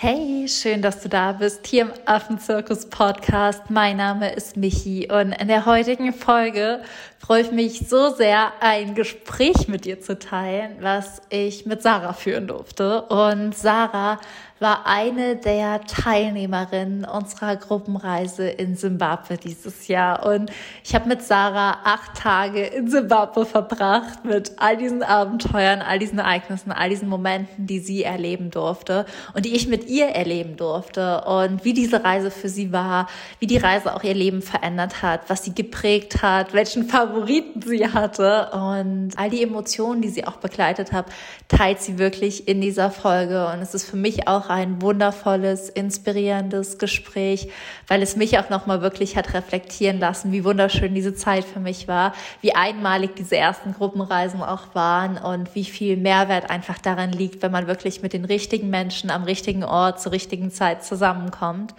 Hey, schön, dass du da bist hier im Affenzirkus Podcast. Mein Name ist Michi und in der heutigen Folge freue ich mich so sehr, ein Gespräch mit dir zu teilen, was ich mit Sarah führen durfte. Und Sarah war eine der Teilnehmerinnen unserer Gruppenreise in Simbabwe dieses Jahr. Und ich habe mit Sarah acht Tage in Simbabwe verbracht mit all diesen Abenteuern, all diesen Ereignissen, all diesen Momenten, die sie erleben durfte und die ich mit ihr erleben durfte. Und wie diese Reise für sie war, wie die Reise auch ihr Leben verändert hat, was sie geprägt hat, welchen Favoriten sie hatte und all die Emotionen, die sie auch begleitet hat, teilt sie wirklich in dieser Folge. Und es ist für mich auch ein wundervolles, inspirierendes Gespräch, weil es mich auch nochmal wirklich hat reflektieren lassen, wie wunderschön diese Zeit für mich war, wie einmalig diese ersten Gruppenreisen auch waren und wie viel Mehrwert einfach daran liegt, wenn man wirklich mit den richtigen Menschen am richtigen Ort zur richtigen Zeit zusammenkommt.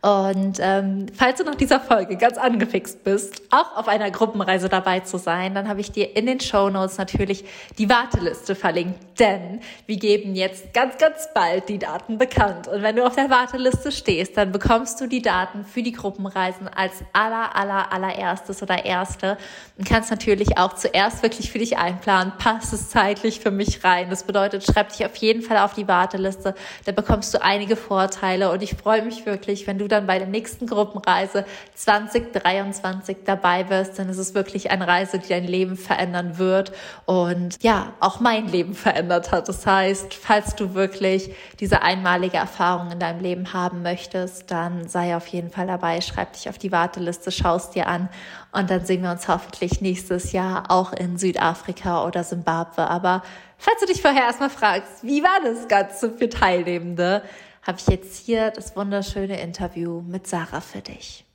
Und ähm, falls du nach dieser Folge ganz angefixt bist, auch auf einer Gruppenreise dabei zu sein, dann habe ich dir in den Show Notes natürlich die Warteliste verlinkt, denn wir geben jetzt ganz, ganz bald die Daten bekannt. Und wenn du auf der Warteliste stehst, dann bekommst du die Daten für die Gruppenreisen als aller, aller, allererstes oder erste. Und kannst natürlich auch zuerst wirklich für dich einplanen, passt es zeitlich für mich rein. Das bedeutet, schreib dich auf jeden Fall auf die Warteliste, da bekommst du einige Vorteile. Und ich freue mich wirklich, wenn du dann bei der nächsten Gruppenreise 2023 dabei wirst, dann ist es wirklich eine Reise, die dein Leben verändern wird und ja, auch mein Leben verändert hat. Das heißt, falls du wirklich diese einmalige Erfahrung in deinem Leben haben möchtest, dann sei auf jeden Fall dabei, schreib dich auf die Warteliste, schaust dir an und dann sehen wir uns hoffentlich nächstes Jahr auch in Südafrika oder Simbabwe. Aber falls du dich vorher erstmal fragst, wie war das Ganze für Teilnehmende, habe ich jetzt hier das wunderschöne Interview mit Sarah für dich.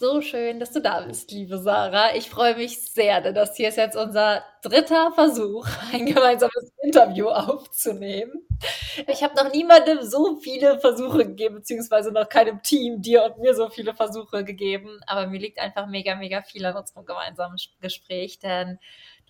So schön, dass du da bist, liebe Sarah. Ich freue mich sehr, denn das hier ist jetzt unser dritter Versuch, ein gemeinsames Interview aufzunehmen. Ich habe noch niemandem so viele Versuche gegeben, beziehungsweise noch keinem Team, dir und mir so viele Versuche gegeben. Aber mir liegt einfach mega, mega viel an unserem gemeinsamen Gespräch, denn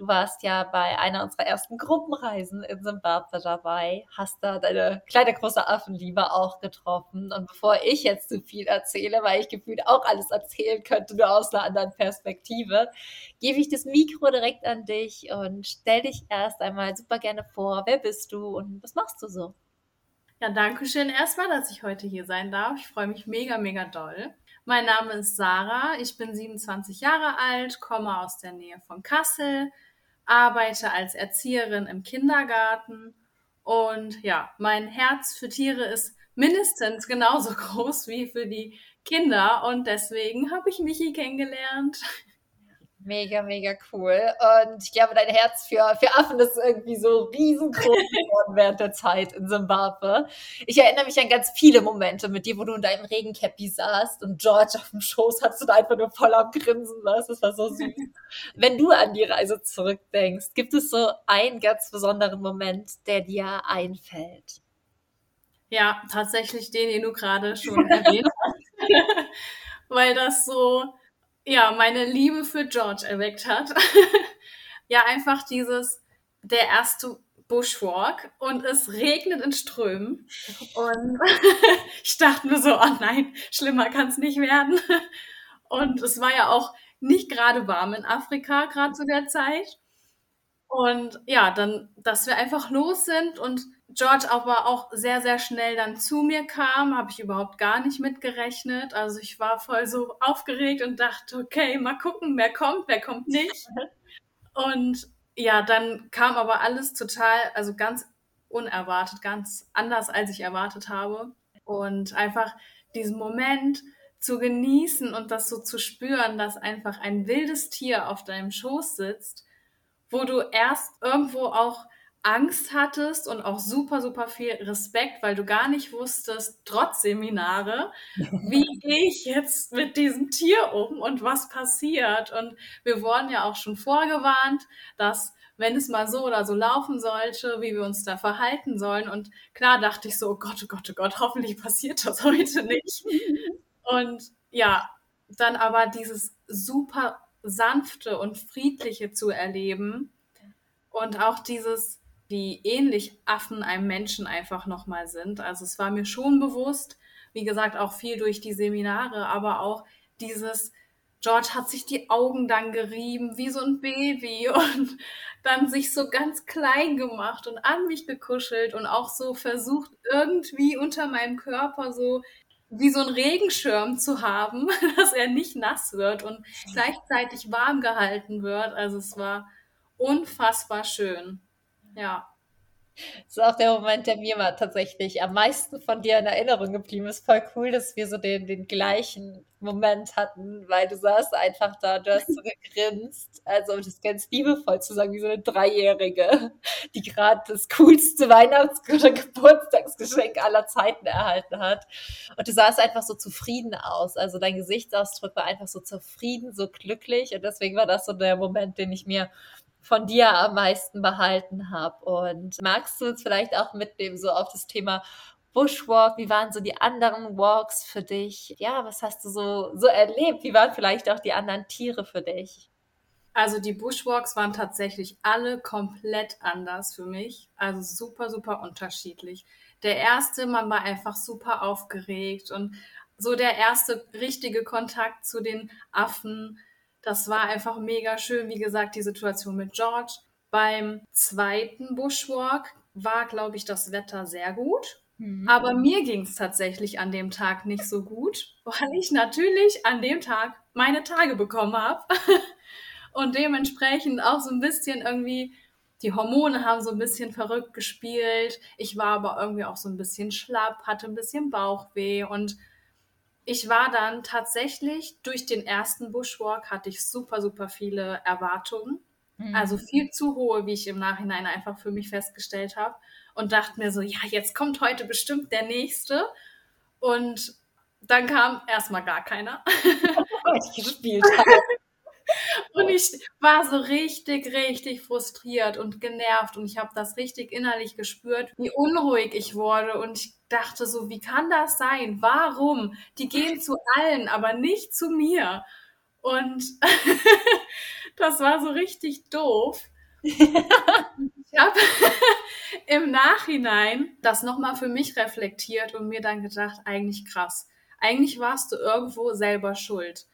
Du warst ja bei einer unserer ersten Gruppenreisen in Simbabwe dabei, hast da deine kleine große Affenliebe auch getroffen. Und bevor ich jetzt zu viel erzähle, weil ich gefühlt auch alles erzählen könnte, nur aus einer anderen Perspektive, gebe ich das Mikro direkt an dich und stell dich erst einmal super gerne vor. Wer bist du und was machst du so? Ja, danke schön erstmal, dass ich heute hier sein darf. Ich freue mich mega, mega doll. Mein Name ist Sarah, ich bin 27 Jahre alt, komme aus der Nähe von Kassel, arbeite als Erzieherin im Kindergarten und ja, mein Herz für Tiere ist mindestens genauso groß wie für die Kinder und deswegen habe ich Michi kennengelernt. Mega, mega cool. Und ich glaube, dein Herz für, für Affen ist irgendwie so riesengroß geworden während der Zeit in Zimbabwe. Ich erinnere mich an ganz viele Momente mit dir, wo du in deinem Regencappy saßt und George auf dem Schoß hattest und einfach nur voll am Grinsen warst. Das war so süß. Wenn du an die Reise zurückdenkst, gibt es so einen ganz besonderen Moment, der dir einfällt? Ja, tatsächlich den, den du gerade schon erwähnt hast. Weil das so ja, meine Liebe für George erweckt hat. ja, einfach dieses, der erste Bushwalk und es regnet in Strömen. Und ich dachte nur so, oh nein, schlimmer kann es nicht werden. Und es war ja auch nicht gerade warm in Afrika, gerade zu der Zeit. Und ja, dann, dass wir einfach los sind und George aber auch sehr, sehr schnell dann zu mir kam, habe ich überhaupt gar nicht mitgerechnet. Also ich war voll so aufgeregt und dachte, okay, mal gucken, wer kommt, wer kommt nicht. Und ja, dann kam aber alles total, also ganz unerwartet, ganz anders, als ich erwartet habe. Und einfach diesen Moment zu genießen und das so zu spüren, dass einfach ein wildes Tier auf deinem Schoß sitzt, wo du erst irgendwo auch Angst hattest und auch super, super viel Respekt, weil du gar nicht wusstest, trotz Seminare, wie gehe ich jetzt mit diesem Tier um und was passiert. Und wir wurden ja auch schon vorgewarnt, dass wenn es mal so oder so laufen sollte, wie wir uns da verhalten sollen. Und klar dachte ich so, oh Gott, oh Gott, oh Gott, hoffentlich passiert das heute nicht. Und ja, dann aber dieses super sanfte und friedliche zu erleben und auch dieses, wie ähnlich Affen einem Menschen einfach nochmal sind. Also es war mir schon bewusst, wie gesagt, auch viel durch die Seminare, aber auch dieses, George hat sich die Augen dann gerieben wie so ein Baby und dann sich so ganz klein gemacht und an mich gekuschelt und auch so versucht, irgendwie unter meinem Körper so wie so ein Regenschirm zu haben, dass er nicht nass wird und gleichzeitig warm gehalten wird. Also es war unfassbar schön. Ja. Das ist auch der Moment, der mir mal tatsächlich am meisten von dir in Erinnerung geblieben ist. Voll cool, dass wir so den, den gleichen Moment hatten, weil du saßt einfach da, du hast so gegrinst, also um das ganz liebevoll zu sagen, wie so eine Dreijährige, die gerade das coolste Weihnachts- oder Geburtstagsgeschenk aller Zeiten erhalten hat. Und du sahst einfach so zufrieden aus. Also dein Gesichtsausdruck war einfach so zufrieden, so glücklich. Und deswegen war das so der Moment, den ich mir von dir am meisten behalten habe. Und magst du uns vielleicht auch mitnehmen, so auf das Thema Bushwalk? Wie waren so die anderen Walks für dich? Ja, was hast du so, so erlebt? Wie waren vielleicht auch die anderen Tiere für dich? Also die Bushwalks waren tatsächlich alle komplett anders für mich. Also super, super unterschiedlich. Der erste, man war einfach super aufgeregt und so der erste richtige Kontakt zu den Affen das war einfach mega schön. Wie gesagt, die Situation mit George. Beim zweiten Bushwalk war, glaube ich, das Wetter sehr gut. Mhm. Aber mir ging es tatsächlich an dem Tag nicht so gut, weil ich natürlich an dem Tag meine Tage bekommen habe. Und dementsprechend auch so ein bisschen irgendwie, die Hormone haben so ein bisschen verrückt gespielt. Ich war aber irgendwie auch so ein bisschen schlapp, hatte ein bisschen Bauchweh und ich war dann tatsächlich durch den ersten Bushwalk hatte ich super, super viele Erwartungen. Mhm. Also viel zu hohe, wie ich im Nachhinein einfach für mich festgestellt habe. Und dachte mir so, ja, jetzt kommt heute bestimmt der nächste. Und dann kam erstmal gar keiner. ich gespielt habe. Und ich war so richtig, richtig frustriert und genervt und ich habe das richtig innerlich gespürt, wie unruhig ich wurde und ich dachte so, wie kann das sein? Warum? Die gehen zu allen, aber nicht zu mir. Und das war so richtig doof. ich habe im Nachhinein das nochmal für mich reflektiert und mir dann gedacht, eigentlich krass. Eigentlich warst du irgendwo selber schuld.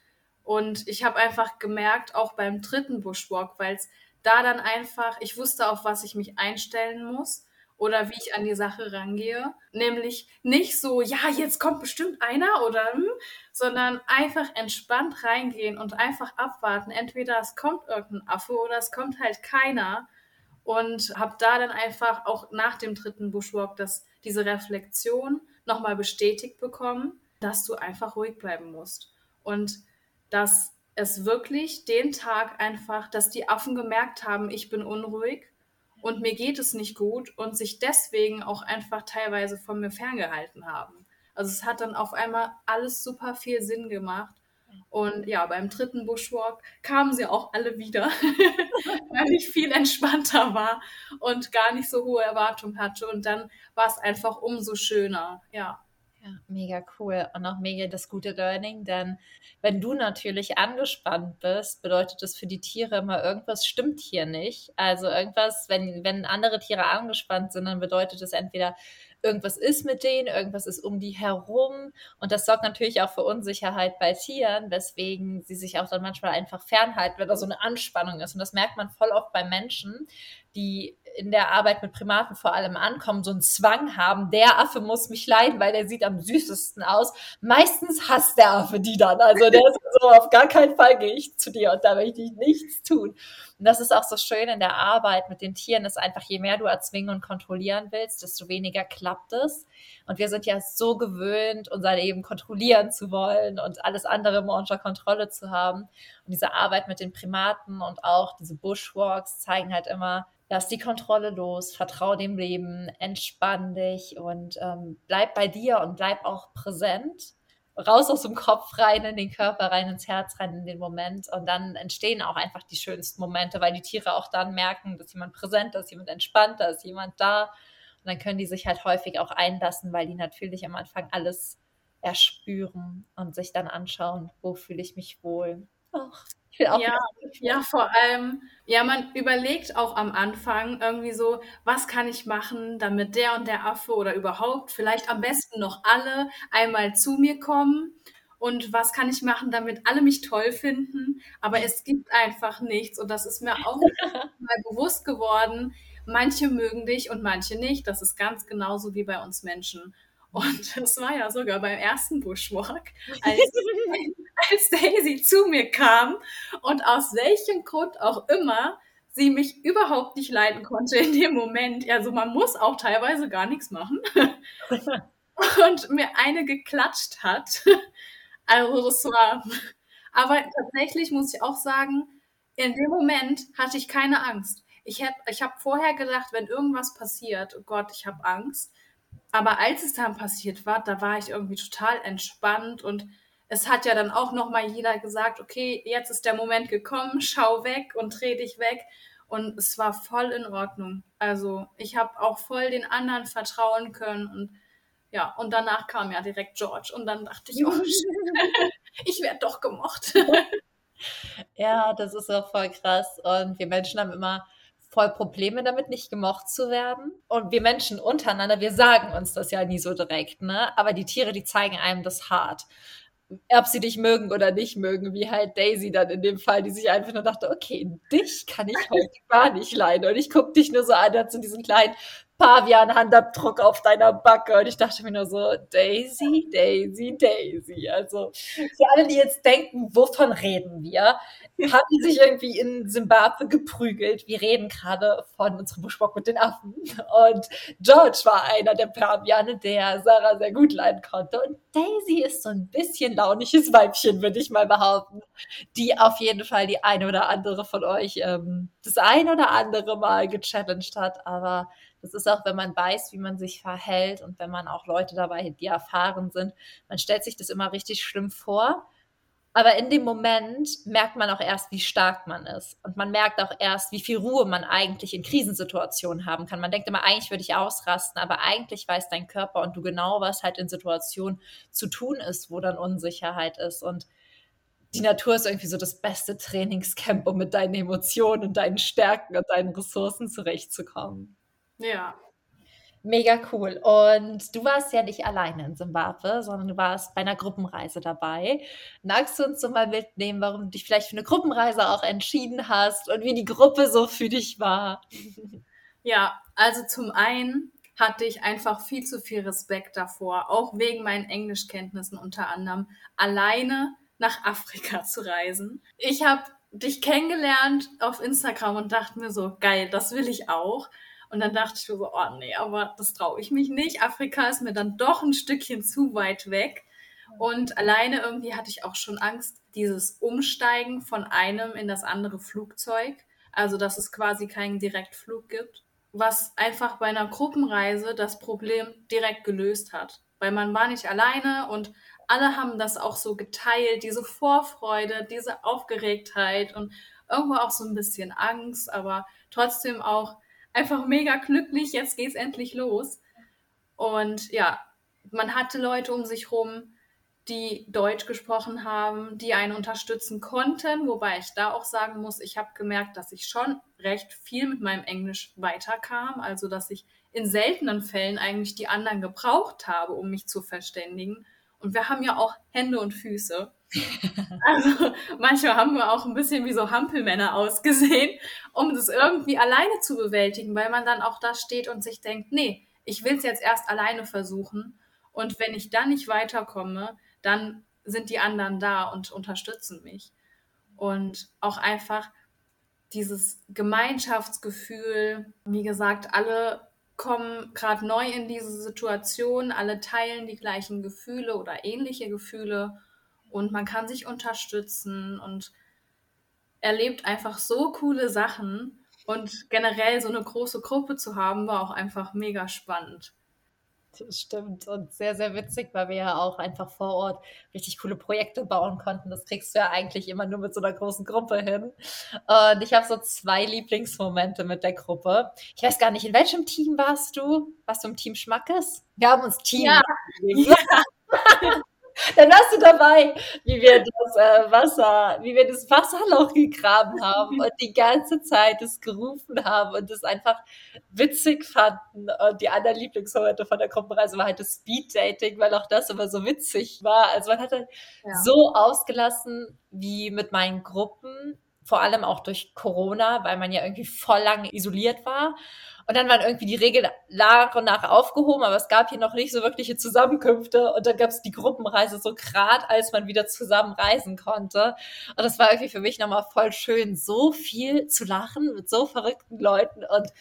Und ich habe einfach gemerkt, auch beim dritten Bushwalk, weil es da dann einfach, ich wusste, auf was ich mich einstellen muss oder wie ich an die Sache rangehe. Nämlich nicht so, ja, jetzt kommt bestimmt einer oder, hm, sondern einfach entspannt reingehen und einfach abwarten. Entweder es kommt irgendein Affe oder es kommt halt keiner. Und habe da dann einfach auch nach dem dritten Bushwalk das, diese Reflexion nochmal bestätigt bekommen, dass du einfach ruhig bleiben musst. Und dass es wirklich den Tag einfach, dass die Affen gemerkt haben, ich bin unruhig und mir geht es nicht gut und sich deswegen auch einfach teilweise von mir ferngehalten haben. Also es hat dann auf einmal alles super viel Sinn gemacht. Und ja, beim dritten Bushwalk kamen sie auch alle wieder, weil ich viel entspannter war und gar nicht so hohe Erwartungen hatte. Und dann war es einfach umso schöner, ja. Ja, mega cool und auch mega das gute Learning, denn wenn du natürlich angespannt bist, bedeutet das für die Tiere immer, irgendwas stimmt hier nicht. Also irgendwas, wenn, wenn andere Tiere angespannt sind, dann bedeutet es entweder, irgendwas ist mit denen, irgendwas ist um die herum. Und das sorgt natürlich auch für Unsicherheit bei Tieren, weswegen sie sich auch dann manchmal einfach fernhalten, wenn da so eine Anspannung ist. Und das merkt man voll oft bei Menschen, die in der Arbeit mit Primaten vor allem ankommen, so einen Zwang haben, der Affe muss mich leiden, weil der sieht am süßesten aus. Meistens hasst der Affe die dann. Also der ist so, auf gar keinen Fall gehe ich zu dir und da möchte ich nichts tun. Und das ist auch so schön in der Arbeit mit den Tieren, ist einfach, je mehr du erzwingen und kontrollieren willst, desto weniger klappt es. Und wir sind ja so gewöhnt, unser Leben kontrollieren zu wollen und alles andere immer unter Kontrolle zu haben. Und diese Arbeit mit den Primaten und auch diese Bushwalks zeigen halt immer, lass die Kontrolle los, vertrau dem Leben, entspann dich und ähm, bleib bei dir und bleib auch präsent. raus aus dem Kopf rein, in den Körper rein, ins Herz rein, in den Moment. Und dann entstehen auch einfach die schönsten Momente, weil die Tiere auch dann merken, dass jemand präsent ist, jemand entspannt, ist jemand da. Und dann können die sich halt häufig auch einlassen, weil die natürlich am Anfang alles erspüren und sich dann anschauen, wo fühle ich mich wohl. Auch ja, ja, vor allem, ja, man überlegt auch am Anfang irgendwie so, was kann ich machen, damit der und der Affe oder überhaupt vielleicht am besten noch alle einmal zu mir kommen und was kann ich machen, damit alle mich toll finden. Aber es gibt einfach nichts und das ist mir auch mal bewusst geworden. Manche mögen dich und manche nicht. Das ist ganz genauso wie bei uns Menschen. Und das war ja sogar beim ersten Bushwalk, als, als Daisy zu mir kam und aus welchem Grund auch immer sie mich überhaupt nicht leiden konnte in dem Moment. Also man muss auch teilweise gar nichts machen. und mir eine geklatscht hat. Also das war. Aber tatsächlich muss ich auch sagen, in dem Moment hatte ich keine Angst. Ich, ich habe vorher gedacht, wenn irgendwas passiert, oh Gott, ich habe Angst. Aber als es dann passiert war, da war ich irgendwie total entspannt und es hat ja dann auch noch mal jeder gesagt, okay, jetzt ist der Moment gekommen, schau weg und dreh dich weg und es war voll in Ordnung. Also, ich habe auch voll den anderen vertrauen können und ja, und danach kam ja direkt George und dann dachte ich, oh, ich werde doch gemocht. ja, das ist auch voll krass und wir Menschen haben immer voll Probleme damit, nicht gemocht zu werden. Und wir Menschen untereinander, wir sagen uns das ja nie so direkt, ne? Aber die Tiere, die zeigen einem das hart. Ob sie dich mögen oder nicht mögen, wie halt Daisy dann in dem Fall, die sich einfach nur dachte, okay, dich kann ich heute gar nicht leiden. Und ich gucke dich nur so an, als in diesem kleinen Pavian-Handabdruck auf deiner Backe. Und ich dachte mir nur so, Daisy, Daisy, Daisy. Also für alle, die jetzt denken, wovon reden wir? Haben sich irgendwie in Simbabwe geprügelt. Wir reden gerade von unserem Buschbock mit den Affen. Und George war einer der Paviane, der Sarah sehr gut leiden konnte. Und Daisy ist so ein bisschen launiges Weibchen, würde ich mal behaupten, die auf jeden Fall die eine oder andere von euch ähm, das ein oder andere Mal gechallenged hat. Aber das ist auch, wenn man weiß, wie man sich verhält und wenn man auch Leute dabei, die erfahren sind, man stellt sich das immer richtig schlimm vor aber in dem Moment merkt man auch erst, wie stark man ist. Und man merkt auch erst, wie viel Ruhe man eigentlich in Krisensituationen haben kann. Man denkt immer, eigentlich würde ich ausrasten, aber eigentlich weiß dein Körper und du genau, was halt in Situationen zu tun ist, wo dann Unsicherheit ist. Und die Natur ist irgendwie so das beste Trainingscamp, um mit deinen Emotionen und deinen Stärken und deinen Ressourcen zurechtzukommen. Ja, Mega cool. Und du warst ja nicht alleine in Simbabwe, sondern du warst bei einer Gruppenreise dabei. Magst du uns so mal mitnehmen, warum du dich vielleicht für eine Gruppenreise auch entschieden hast und wie die Gruppe so für dich war? Ja, also zum einen hatte ich einfach viel zu viel Respekt davor, auch wegen meinen Englischkenntnissen unter anderem, alleine nach Afrika zu reisen. Ich habe dich kennengelernt auf Instagram und dachte mir so, geil, das will ich auch. Und dann dachte ich mir so, oh nee, aber das traue ich mich nicht. Afrika ist mir dann doch ein Stückchen zu weit weg. Und alleine irgendwie hatte ich auch schon Angst, dieses Umsteigen von einem in das andere Flugzeug. Also, dass es quasi keinen Direktflug gibt. Was einfach bei einer Gruppenreise das Problem direkt gelöst hat. Weil man war nicht alleine und alle haben das auch so geteilt, diese Vorfreude, diese Aufgeregtheit und irgendwo auch so ein bisschen Angst, aber trotzdem auch einfach mega glücklich, jetzt geht's endlich los. Und ja, man hatte Leute um sich rum, die Deutsch gesprochen haben, die einen unterstützen konnten, wobei ich da auch sagen muss, ich habe gemerkt, dass ich schon recht viel mit meinem Englisch weiterkam, also dass ich in seltenen Fällen eigentlich die anderen gebraucht habe, um mich zu verständigen. Und wir haben ja auch Hände und Füße. Also manchmal haben wir auch ein bisschen wie so Hampelmänner ausgesehen, um das irgendwie alleine zu bewältigen, weil man dann auch da steht und sich denkt, nee, ich will es jetzt erst alleine versuchen. Und wenn ich dann nicht weiterkomme, dann sind die anderen da und unterstützen mich. Und auch einfach dieses Gemeinschaftsgefühl, wie gesagt, alle kommen gerade neu in diese Situation, alle teilen die gleichen Gefühle oder ähnliche Gefühle und man kann sich unterstützen und erlebt einfach so coole Sachen und generell so eine große Gruppe zu haben, war auch einfach mega spannend. Das stimmt. Und sehr, sehr witzig, weil wir ja auch einfach vor Ort richtig coole Projekte bauen konnten. Das kriegst du ja eigentlich immer nur mit so einer großen Gruppe hin. Und ich habe so zwei Lieblingsmomente mit der Gruppe. Ich weiß gar nicht, in welchem Team warst du? Warst du im Team Schmackes? Wir haben uns Team. Ja. ja. Dann warst du dabei, wie wir das äh, Wasser, wie wir das Wasserloch gegraben haben und die ganze Zeit es gerufen haben und es einfach witzig fanden. Und die anderen Lieblingsmomente von der Gruppenreise war halt das Speed-Dating, weil auch das immer so witzig war. Also man hat halt ja. so ausgelassen wie mit meinen Gruppen, vor allem auch durch Corona, weil man ja irgendwie voll lange isoliert war. Und dann waren irgendwie die Regeln nach und nach aufgehoben, aber es gab hier noch nicht so wirkliche Zusammenkünfte. Und dann gab es die Gruppenreise so grad, als man wieder zusammen reisen konnte. Und das war irgendwie für mich nochmal voll schön, so viel zu lachen mit so verrückten Leuten und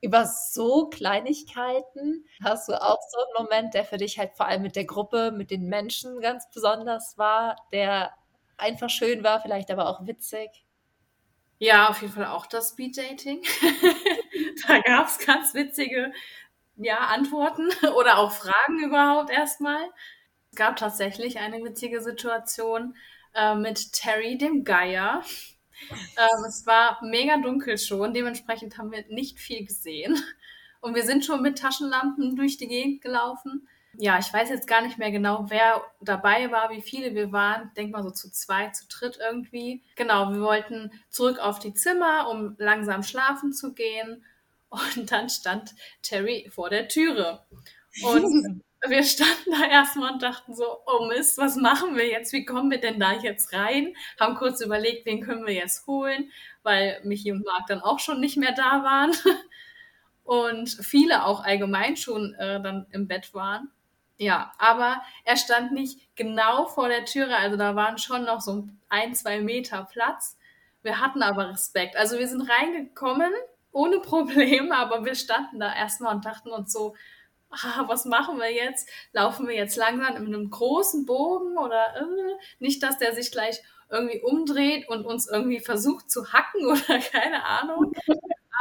über so Kleinigkeiten hast du auch so einen Moment, der für dich halt vor allem mit der Gruppe, mit den Menschen ganz besonders war, der einfach schön war, vielleicht aber auch witzig. Ja, auf jeden Fall auch das Speed-Dating. da gab es ganz witzige ja, Antworten oder auch Fragen überhaupt erstmal. Es gab tatsächlich eine witzige Situation äh, mit Terry, dem Geier. Ähm, es war mega dunkel schon, dementsprechend haben wir nicht viel gesehen. Und wir sind schon mit Taschenlampen durch die Gegend gelaufen ja, ich weiß jetzt gar nicht mehr genau, wer dabei war, wie viele wir waren. Denk mal so zu zwei, zu dritt irgendwie. Genau, wir wollten zurück auf die Zimmer, um langsam schlafen zu gehen. Und dann stand Terry vor der Türe. Und wir standen da erstmal und dachten so, oh Mist, was machen wir jetzt? Wie kommen wir denn da jetzt rein? Haben kurz überlegt, wen können wir jetzt holen, weil Michi und Marc dann auch schon nicht mehr da waren. Und viele auch allgemein schon äh, dann im Bett waren. Ja, aber er stand nicht genau vor der Türe, also da waren schon noch so ein, zwei Meter Platz. Wir hatten aber Respekt. Also wir sind reingekommen ohne Probleme, aber wir standen da erstmal und dachten uns so, ah, was machen wir jetzt? Laufen wir jetzt langsam in einem großen Bogen oder äh, nicht, dass der sich gleich irgendwie umdreht und uns irgendwie versucht zu hacken oder keine Ahnung.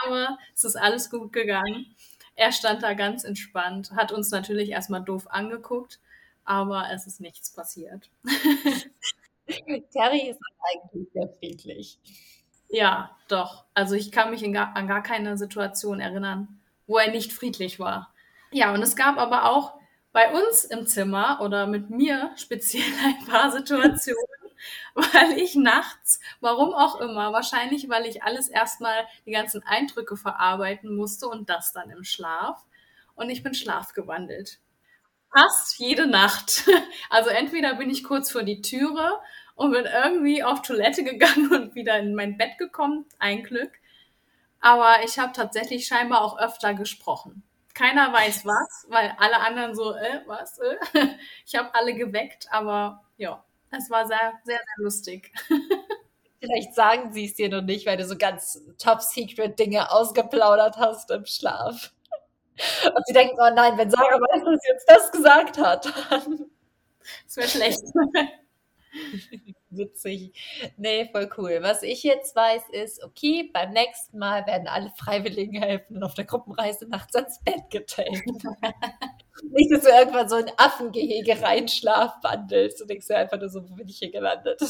Aber es ist alles gut gegangen. Er stand da ganz entspannt, hat uns natürlich erstmal doof angeguckt, aber es ist nichts passiert. Terry ist eigentlich sehr friedlich. Ja, doch. Also ich kann mich gar, an gar keine Situation erinnern, wo er nicht friedlich war. Ja, und es gab aber auch bei uns im Zimmer oder mit mir speziell ein paar Situationen, weil ich nachts, warum auch immer, wahrscheinlich, weil ich alles erstmal die ganzen Eindrücke verarbeiten musste und das dann im Schlaf. Und ich bin schlafgewandelt. Fast jede Nacht. Also entweder bin ich kurz vor die Türe und bin irgendwie auf Toilette gegangen und wieder in mein Bett gekommen. Ein Glück. Aber ich habe tatsächlich scheinbar auch öfter gesprochen. Keiner weiß was, weil alle anderen so, äh, was? Äh? Ich habe alle geweckt, aber ja, es war sehr, sehr, sehr lustig. Vielleicht sagen sie es dir noch nicht, weil du so ganz top-secret-Dinge ausgeplaudert hast im Schlaf. Und sie denken, oh nein, wenn Sarah weiß, dass sie jetzt das gesagt hat, dann. Das wäre schlecht. Witzig. Nee, voll cool. Was ich jetzt weiß, ist, okay, beim nächsten Mal werden alle Freiwilligen helfen und auf der Gruppenreise nachts ans Bett getaped. Nicht, dass du irgendwann so ein Affengehege reinschlafwandelst und denkst dir einfach nur so, wo bin ich hier gelandet?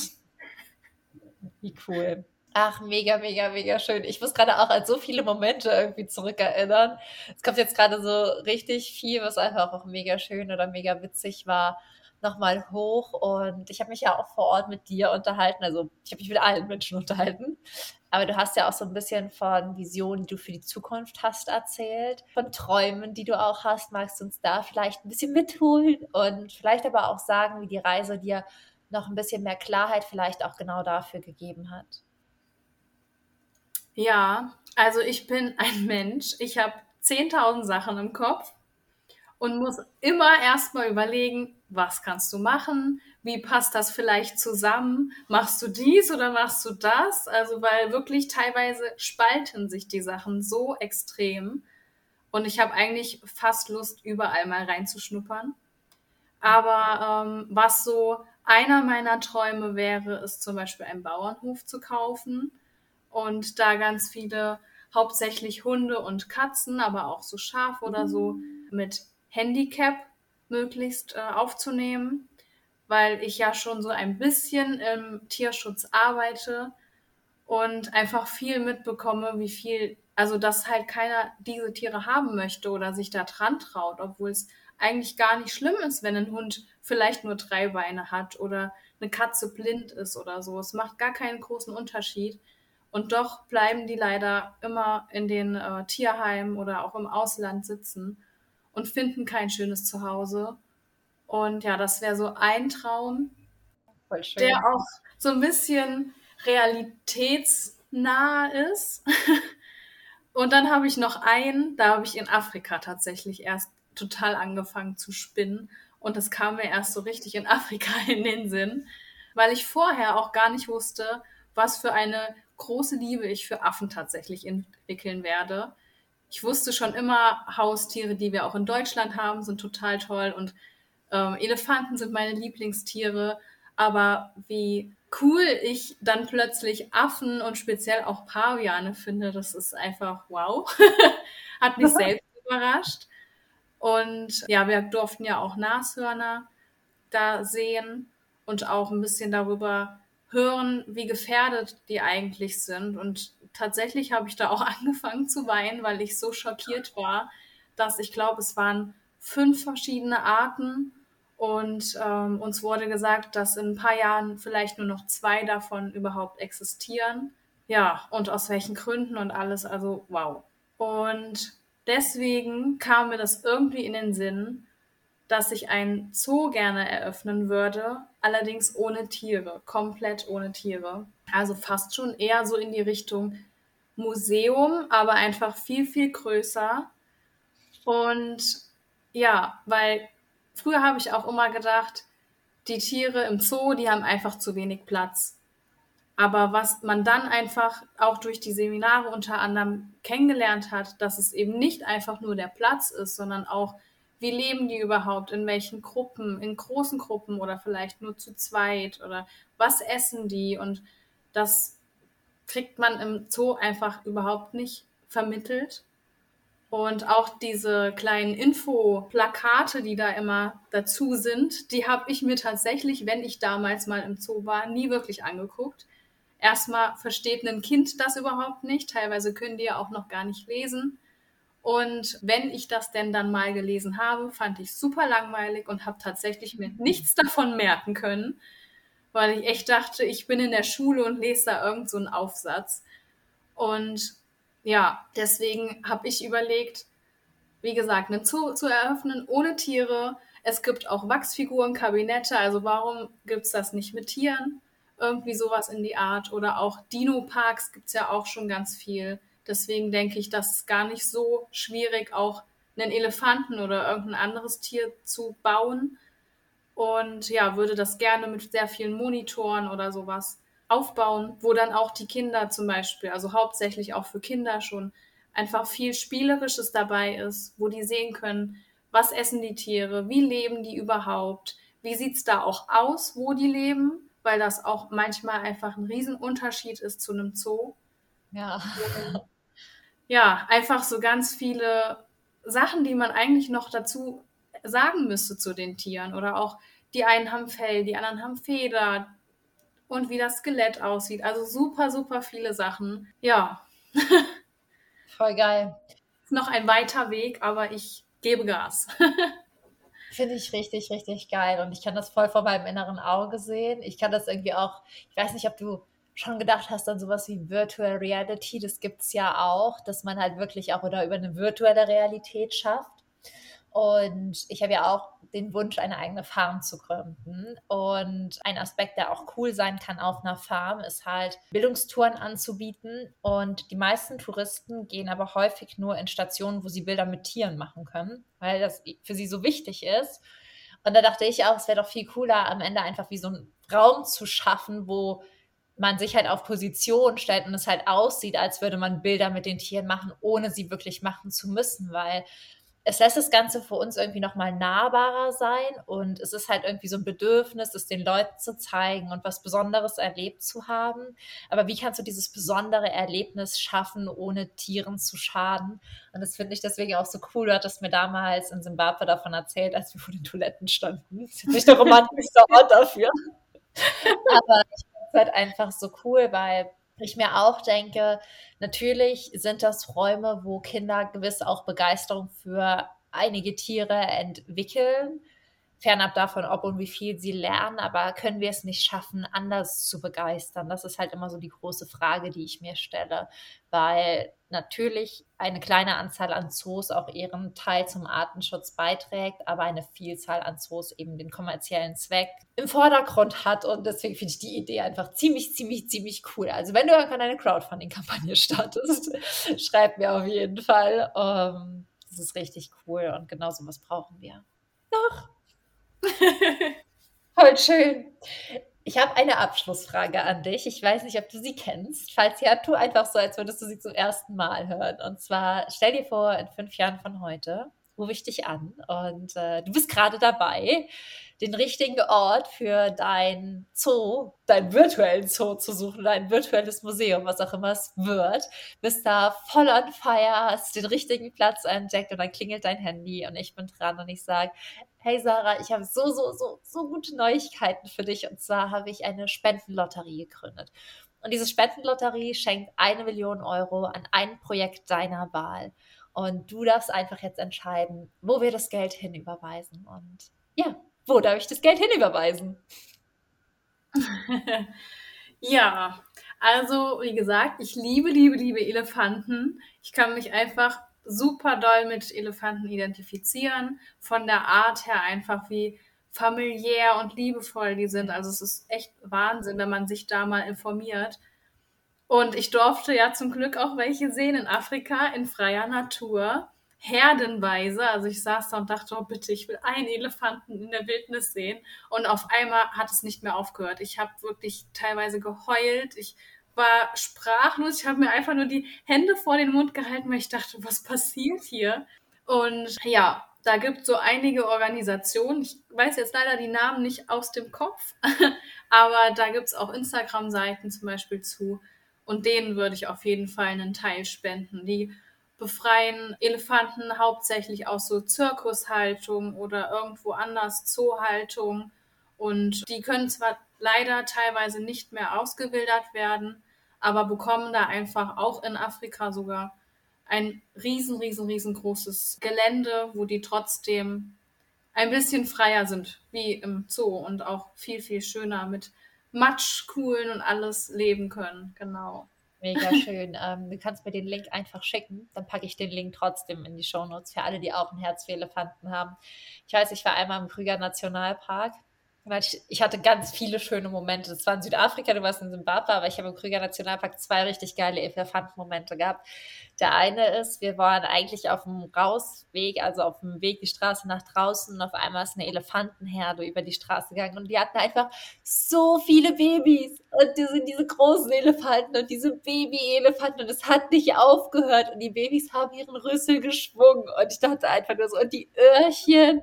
Wie cool. Ach, mega, mega, mega schön. Ich muss gerade auch an so viele Momente irgendwie zurückerinnern. Es kommt jetzt gerade so richtig viel, was einfach auch mega schön oder mega witzig war nochmal hoch und ich habe mich ja auch vor Ort mit dir unterhalten. Also ich habe mich mit allen Menschen unterhalten. Aber du hast ja auch so ein bisschen von Visionen, die du für die Zukunft hast, erzählt, von Träumen, die du auch hast. Magst du uns da vielleicht ein bisschen mitholen und vielleicht aber auch sagen, wie die Reise dir noch ein bisschen mehr Klarheit vielleicht auch genau dafür gegeben hat? Ja, also ich bin ein Mensch. Ich habe 10.000 Sachen im Kopf und muss immer erstmal überlegen, was kannst du machen? Wie passt das vielleicht zusammen? Machst du dies oder machst du das? Also, weil wirklich teilweise spalten sich die Sachen so extrem. Und ich habe eigentlich fast Lust, überall mal reinzuschnuppern. Aber ähm, was so einer meiner Träume wäre, ist zum Beispiel einen Bauernhof zu kaufen und da ganz viele, hauptsächlich Hunde und Katzen, aber auch so Schaf oder so, mit Handicap möglichst äh, aufzunehmen, weil ich ja schon so ein bisschen im Tierschutz arbeite und einfach viel mitbekomme, wie viel, also dass halt keiner diese Tiere haben möchte oder sich da dran traut, obwohl es eigentlich gar nicht schlimm ist, wenn ein Hund vielleicht nur drei Beine hat oder eine Katze blind ist oder so. Es macht gar keinen großen Unterschied. Und doch bleiben die leider immer in den äh, Tierheimen oder auch im Ausland sitzen und finden kein schönes Zuhause. Und ja, das wäre so ein Traum, der auch so ein bisschen realitätsnah ist. und dann habe ich noch einen, da habe ich in Afrika tatsächlich erst total angefangen zu spinnen. Und das kam mir erst so richtig in Afrika in den Sinn, weil ich vorher auch gar nicht wusste, was für eine große Liebe ich für Affen tatsächlich entwickeln werde. Ich wusste schon immer, Haustiere, die wir auch in Deutschland haben, sind total toll und ähm, Elefanten sind meine Lieblingstiere. Aber wie cool ich dann plötzlich Affen und speziell auch Paviane finde, das ist einfach wow. Hat mich selbst überrascht. Und ja, wir durften ja auch Nashörner da sehen und auch ein bisschen darüber hören, wie gefährdet die eigentlich sind. Und tatsächlich habe ich da auch angefangen zu weinen, weil ich so schockiert war, dass ich glaube, es waren fünf verschiedene Arten und ähm, uns wurde gesagt, dass in ein paar Jahren vielleicht nur noch zwei davon überhaupt existieren. Ja, und aus welchen Gründen und alles, also wow. Und deswegen kam mir das irgendwie in den Sinn, dass ich ein Zoo gerne eröffnen würde, allerdings ohne Tiere, komplett ohne Tiere. Also fast schon eher so in die Richtung Museum, aber einfach viel, viel größer. Und ja, weil früher habe ich auch immer gedacht, die Tiere im Zoo, die haben einfach zu wenig Platz. Aber was man dann einfach auch durch die Seminare unter anderem kennengelernt hat, dass es eben nicht einfach nur der Platz ist, sondern auch wie leben die überhaupt, in welchen Gruppen, in großen Gruppen oder vielleicht nur zu zweit oder was essen die und das kriegt man im Zoo einfach überhaupt nicht vermittelt. Und auch diese kleinen Infoplakate, die da immer dazu sind, die habe ich mir tatsächlich, wenn ich damals mal im Zoo war, nie wirklich angeguckt. Erstmal versteht ein Kind das überhaupt nicht. Teilweise können die ja auch noch gar nicht lesen. Und wenn ich das denn dann mal gelesen habe, fand ich super langweilig und habe tatsächlich mir nichts davon merken können, weil ich echt dachte, ich bin in der Schule und lese da irgend so einen Aufsatz. Und ja, deswegen habe ich überlegt, wie gesagt, eine Zoo zu eröffnen ohne Tiere. Es gibt auch Wachsfiguren, Kabinette, also warum gibt es das nicht mit Tieren? Irgendwie sowas in die Art. Oder auch Dino-Parks gibt es ja auch schon ganz viel. Deswegen denke ich, dass es gar nicht so schwierig, auch einen Elefanten oder irgendein anderes Tier zu bauen. Und ja, würde das gerne mit sehr vielen Monitoren oder sowas aufbauen, wo dann auch die Kinder zum Beispiel, also hauptsächlich auch für Kinder schon, einfach viel Spielerisches dabei ist, wo die sehen können, was essen die Tiere, wie leben die überhaupt, wie sieht es da auch aus, wo die leben, weil das auch manchmal einfach ein Riesenunterschied ist zu einem Zoo. Ja ja, einfach so ganz viele Sachen, die man eigentlich noch dazu sagen müsste zu den Tieren. Oder auch die einen haben Fell, die anderen haben Feder und wie das Skelett aussieht. Also super, super viele Sachen. Ja. Voll geil. Ist noch ein weiter Weg, aber ich gebe Gas. Finde ich richtig, richtig geil. Und ich kann das voll vor meinem inneren Auge sehen. Ich kann das irgendwie auch, ich weiß nicht, ob du schon gedacht hast an sowas wie Virtual Reality, das gibt es ja auch, dass man halt wirklich auch oder über eine virtuelle Realität schafft. Und ich habe ja auch den Wunsch, eine eigene Farm zu gründen. Und ein Aspekt, der auch cool sein kann auf einer Farm, ist halt Bildungstouren anzubieten. Und die meisten Touristen gehen aber häufig nur in Stationen, wo sie Bilder mit Tieren machen können, weil das für sie so wichtig ist. Und da dachte ich auch, es wäre doch viel cooler, am Ende einfach wie so einen Raum zu schaffen, wo man sich halt auf Position stellt und es halt aussieht, als würde man Bilder mit den Tieren machen, ohne sie wirklich machen zu müssen, weil es lässt das Ganze für uns irgendwie nochmal nahbarer sein und es ist halt irgendwie so ein Bedürfnis, es den Leuten zu zeigen und was Besonderes erlebt zu haben. Aber wie kannst du dieses besondere Erlebnis schaffen, ohne Tieren zu schaden? Und das finde ich deswegen auch so cool. Du hattest mir damals in Simbabwe davon erzählt, als wir vor den Toiletten standen. Das ist nicht der romantischste Ort dafür. Aber ich halt einfach so cool, weil ich mir auch denke, natürlich sind das Räume, wo Kinder gewiss auch Begeisterung für einige Tiere entwickeln fernab davon, ob und wie viel sie lernen, aber können wir es nicht schaffen, anders zu begeistern? Das ist halt immer so die große Frage, die ich mir stelle, weil natürlich eine kleine Anzahl an Zoos auch ihren Teil zum Artenschutz beiträgt, aber eine Vielzahl an Zoos eben den kommerziellen Zweck im Vordergrund hat und deswegen finde ich die Idee einfach ziemlich, ziemlich, ziemlich cool. Also wenn du irgendwann eine Crowdfunding-Kampagne startest, schreib mir auf jeden Fall. Um, ähm, das ist richtig cool und genau so was brauchen wir. Noch Voll schön. Ich habe eine Abschlussfrage an dich. Ich weiß nicht, ob du sie kennst. Falls ja, tu einfach so, als würdest du sie zum ersten Mal hören. Und zwar stell dir vor, in fünf Jahren von heute rufe ich dich an und äh, du bist gerade dabei, den richtigen Ort für dein Zoo, dein virtuellen Zoo zu suchen, dein virtuelles Museum, was auch immer es wird. Bist da voll on fire, hast den richtigen Platz entdeckt und dann klingelt dein Handy und ich bin dran und ich sage, hey Sarah, ich habe so, so, so, so gute Neuigkeiten für dich und zwar habe ich eine Spendenlotterie gegründet. Und diese Spendenlotterie schenkt eine Million Euro an ein Projekt deiner Wahl. Und du darfst einfach jetzt entscheiden, wo wir das Geld hinüberweisen. Und ja, wo darf ich das Geld hinüberweisen? ja, also wie gesagt, ich liebe, liebe, liebe Elefanten. Ich kann mich einfach super doll mit Elefanten identifizieren. Von der Art her einfach wie familiär und liebevoll die sind. Also es ist echt Wahnsinn, wenn man sich da mal informiert. Und ich durfte ja zum Glück auch welche sehen in Afrika in freier Natur herdenweise. Also ich saß da und dachte, oh bitte, ich will einen Elefanten in der Wildnis sehen. Und auf einmal hat es nicht mehr aufgehört. Ich habe wirklich teilweise geheult. Ich war sprachlos. Ich habe mir einfach nur die Hände vor den Mund gehalten, weil ich dachte, was passiert hier? Und ja, da gibt so einige Organisationen. Ich weiß jetzt leider die Namen nicht aus dem Kopf, aber da gibt es auch Instagram-Seiten zum Beispiel zu. Und denen würde ich auf jeden Fall einen Teil spenden. Die befreien Elefanten hauptsächlich aus so Zirkushaltung oder irgendwo anders Zoohaltung. Und die können zwar leider teilweise nicht mehr ausgewildert werden, aber bekommen da einfach auch in Afrika sogar ein riesen, riesen, riesengroßes Gelände, wo die trotzdem ein bisschen freier sind, wie im Zoo und auch viel, viel schöner mit Matschkuhlen und alles leben können. Genau. Mega schön. ähm, du kannst mir den Link einfach schicken. Dann packe ich den Link trotzdem in die Shownotes für alle, die auch ein Herz für Elefanten haben. Ich weiß, ich war einmal im Krüger Nationalpark ich, hatte ganz viele schöne Momente. Das war in Südafrika, du warst in Zimbabwe, aber ich habe im Krüger Nationalpark zwei richtig geile Elefantenmomente gehabt. Der eine ist, wir waren eigentlich auf dem Rausweg, also auf dem Weg die Straße nach draußen und auf einmal ist eine Elefantenherde über die Straße gegangen und die hatten einfach so viele Babys und die sind diese großen Elefanten und diese Baby-Elefanten und es hat nicht aufgehört und die Babys haben ihren Rüssel geschwungen und ich dachte einfach nur so und die Öhrchen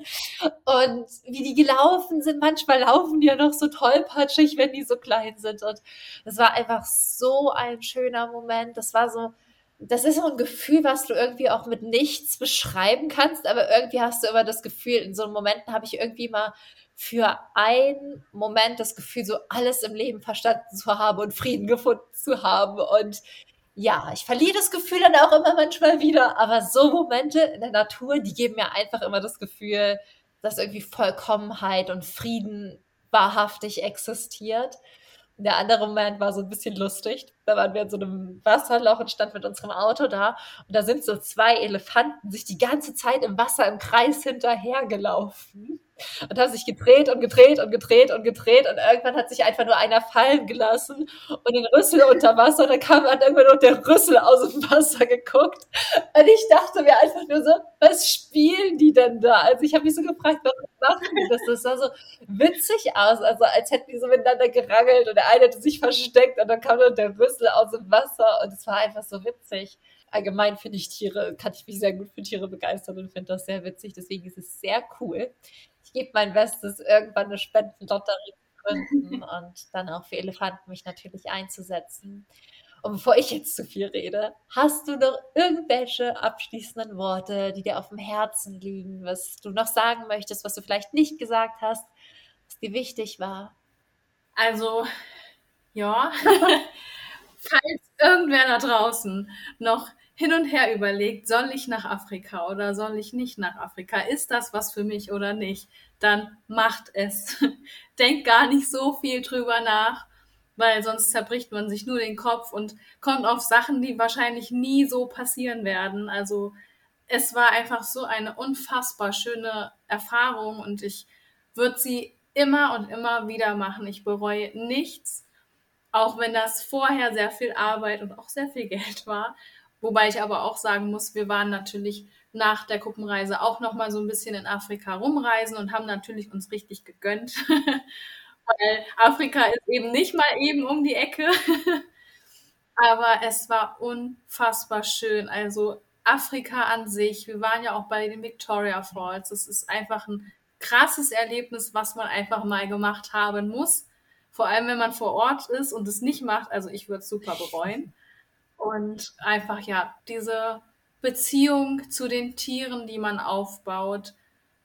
und wie die gelaufen sind. Manchmal laufen die ja noch so tollpatschig, wenn die so klein sind und das war einfach so ein schöner Moment. Das war so, das ist so ein Gefühl, was du irgendwie auch mit nichts beschreiben kannst, aber irgendwie hast du immer das Gefühl, in so Momenten habe ich irgendwie mal für einen Moment das Gefühl, so alles im Leben verstanden zu haben und Frieden gefunden zu haben. Und ja, ich verliere das Gefühl dann auch immer manchmal wieder, aber so Momente in der Natur, die geben mir einfach immer das Gefühl, dass irgendwie Vollkommenheit und Frieden wahrhaftig existiert. Der andere Moment war so ein bisschen lustig. Da waren wir in so einem Wasserloch und stand mit unserem Auto da. Und da sind so zwei Elefanten sich die ganze Zeit im Wasser im Kreis hinterhergelaufen und haben sich gedreht und gedreht und gedreht und gedreht und irgendwann hat sich einfach nur einer fallen gelassen und den Rüssel unter Wasser und dann kam hat irgendwann nur der Rüssel aus dem Wasser geguckt und ich dachte mir einfach nur so, was spielen die denn da? Also ich habe mich so gefragt, was machen die das? Das sah so witzig aus, also als hätten die so miteinander gerangelt und der eine hatte sich versteckt und dann kam nur der Rüssel aus dem Wasser und es war einfach so witzig. allgemein finde ich Tiere, kann ich mich sehr gut für Tiere begeistern und finde das sehr witzig. Deswegen ist es sehr cool. Gebe mein Bestes, irgendwann eine Spendenlotterie zu gründen und dann auch für Elefanten mich natürlich einzusetzen. Und bevor ich jetzt zu viel rede, hast du noch irgendwelche abschließenden Worte, die dir auf dem Herzen liegen, was du noch sagen möchtest, was du vielleicht nicht gesagt hast, was dir wichtig war? Also, ja, falls irgendwer da draußen noch hin und her überlegt, soll ich nach Afrika oder soll ich nicht nach Afrika? Ist das was für mich oder nicht? Dann macht es. Denkt gar nicht so viel drüber nach weil sonst zerbricht man sich nur den Kopf und kommt auf Sachen, die wahrscheinlich nie so passieren werden. Also es war einfach so eine unfassbar schöne Erfahrung und ich würde sie immer und immer wieder machen. Ich bereue nichts, auch wenn das vorher sehr viel Arbeit und auch sehr viel Geld war. Wobei ich aber auch sagen muss, wir waren natürlich nach der Gruppenreise auch noch mal so ein bisschen in Afrika rumreisen und haben natürlich uns richtig gegönnt. weil Afrika ist eben nicht mal eben um die Ecke. Aber es war unfassbar schön. Also Afrika an sich, wir waren ja auch bei den Victoria Falls. Es ist einfach ein krasses Erlebnis, was man einfach mal gemacht haben muss. Vor allem, wenn man vor Ort ist und es nicht macht. Also ich würde es super bereuen. Und einfach, ja, diese Beziehung zu den Tieren, die man aufbaut,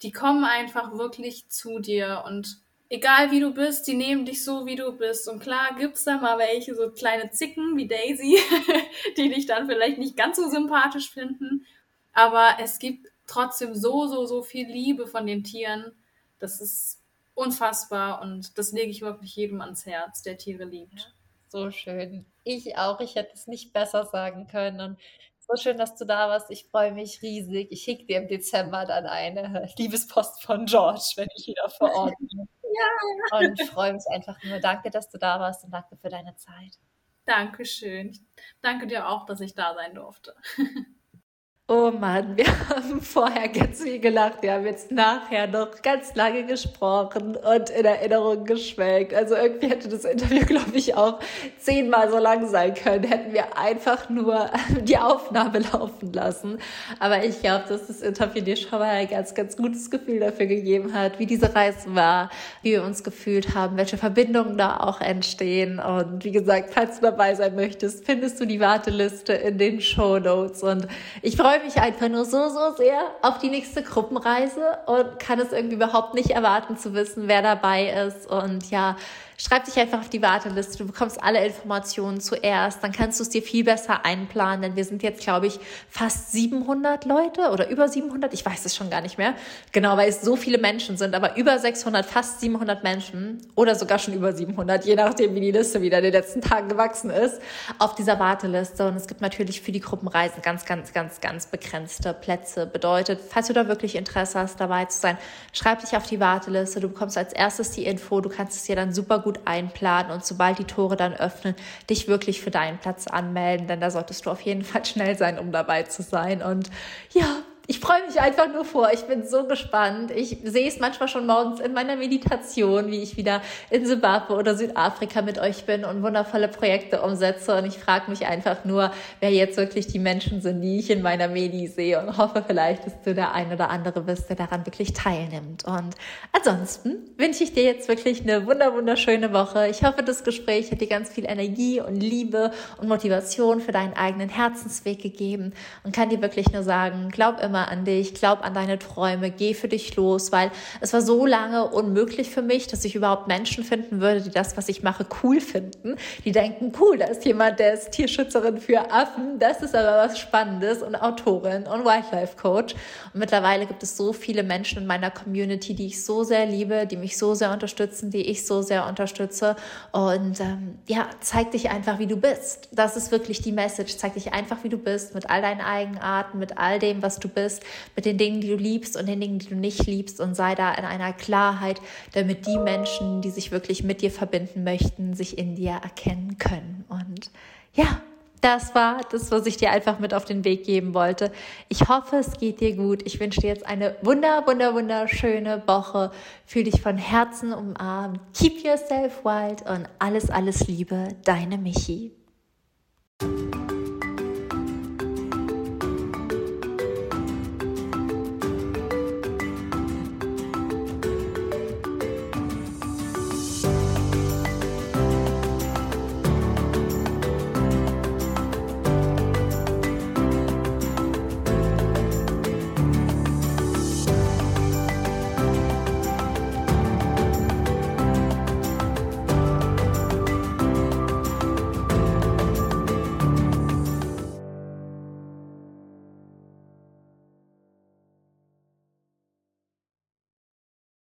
die kommen einfach wirklich zu dir und egal wie du bist, die nehmen dich so, wie du bist. Und klar gibt's da mal welche, so kleine Zicken wie Daisy, die dich dann vielleicht nicht ganz so sympathisch finden. Aber es gibt trotzdem so, so, so viel Liebe von den Tieren. Das ist unfassbar und das lege ich wirklich jedem ans Herz, der Tiere liebt. So schön. Ich auch. Ich hätte es nicht besser sagen können. Und so schön, dass du da warst. Ich freue mich riesig. Ich schicke dir im Dezember dann eine Liebespost von George, wenn ich wieder vor Ort bin. Ja. Und freue mich einfach nur. Danke, dass du da warst und danke für deine Zeit. Dankeschön. danke dir auch, dass ich da sein durfte. Oh Mann, wir haben vorher ganz viel gelacht. Wir haben jetzt nachher noch ganz lange gesprochen und in Erinnerung geschwelgt. Also irgendwie hätte das Interview, glaube ich, auch zehnmal so lang sein können. Hätten wir einfach nur die Aufnahme laufen lassen. Aber ich glaube, dass das Interview dir schon mal ein ganz, ganz gutes Gefühl dafür gegeben hat, wie diese Reise war, wie wir uns gefühlt haben, welche Verbindungen da auch entstehen. Und wie gesagt, falls du dabei sein möchtest, findest du die Warteliste in den Show Notes. Und ich freue freue mich einfach nur so, so sehr auf die nächste Gruppenreise und kann es irgendwie überhaupt nicht erwarten zu wissen, wer dabei ist. Und ja, Schreib dich einfach auf die Warteliste. Du bekommst alle Informationen zuerst. Dann kannst du es dir viel besser einplanen, denn wir sind jetzt, glaube ich, fast 700 Leute oder über 700. Ich weiß es schon gar nicht mehr. Genau, weil es so viele Menschen sind, aber über 600, fast 700 Menschen oder sogar schon über 700, je nachdem, wie die Liste wieder in den letzten Tagen gewachsen ist, auf dieser Warteliste. Und es gibt natürlich für die Gruppenreisen ganz, ganz, ganz, ganz begrenzte Plätze. Bedeutet, falls du da wirklich Interesse hast, dabei zu sein, schreib dich auf die Warteliste. Du bekommst als erstes die Info. Du kannst es dir dann super gut einplanen und sobald die Tore dann öffnen, dich wirklich für deinen Platz anmelden, denn da solltest du auf jeden Fall schnell sein, um dabei zu sein. Und ja, ich freue mich einfach nur vor. Ich bin so gespannt. Ich sehe es manchmal schon morgens in meiner Meditation, wie ich wieder in Zimbabwe oder Südafrika mit euch bin und wundervolle Projekte umsetze. Und ich frage mich einfach nur, wer jetzt wirklich die Menschen sind, die ich in meiner Medi sehe und hoffe vielleicht, dass du der ein oder andere bist, der daran wirklich teilnimmt. Und ansonsten wünsche ich dir jetzt wirklich eine wunder wunderschöne Woche. Ich hoffe, das Gespräch hat dir ganz viel Energie und Liebe und Motivation für deinen eigenen Herzensweg gegeben und kann dir wirklich nur sagen, glaub immer, immer an dich, glaub an deine Träume, geh für dich los, weil es war so lange unmöglich für mich, dass ich überhaupt Menschen finden würde, die das, was ich mache, cool finden. Die denken, cool, da ist jemand, der ist Tierschützerin für Affen, das ist aber was Spannendes und Autorin und Wildlife Coach. Und mittlerweile gibt es so viele Menschen in meiner Community, die ich so sehr liebe, die mich so sehr unterstützen, die ich so sehr unterstütze. Und ähm, ja, zeig dich einfach, wie du bist. Das ist wirklich die Message. Zeig dich einfach, wie du bist, mit all deinen Eigenarten, mit all dem, was du bist bist, mit den Dingen, die du liebst und den Dingen, die du nicht liebst und sei da in einer Klarheit, damit die Menschen, die sich wirklich mit dir verbinden möchten, sich in dir erkennen können. Und ja, das war das, was ich dir einfach mit auf den Weg geben wollte. Ich hoffe, es geht dir gut. Ich wünsche dir jetzt eine wunder, wunder, wunderschöne Woche. Fühl dich von Herzen umarmt. Keep yourself wild und alles, alles Liebe. Deine Michi.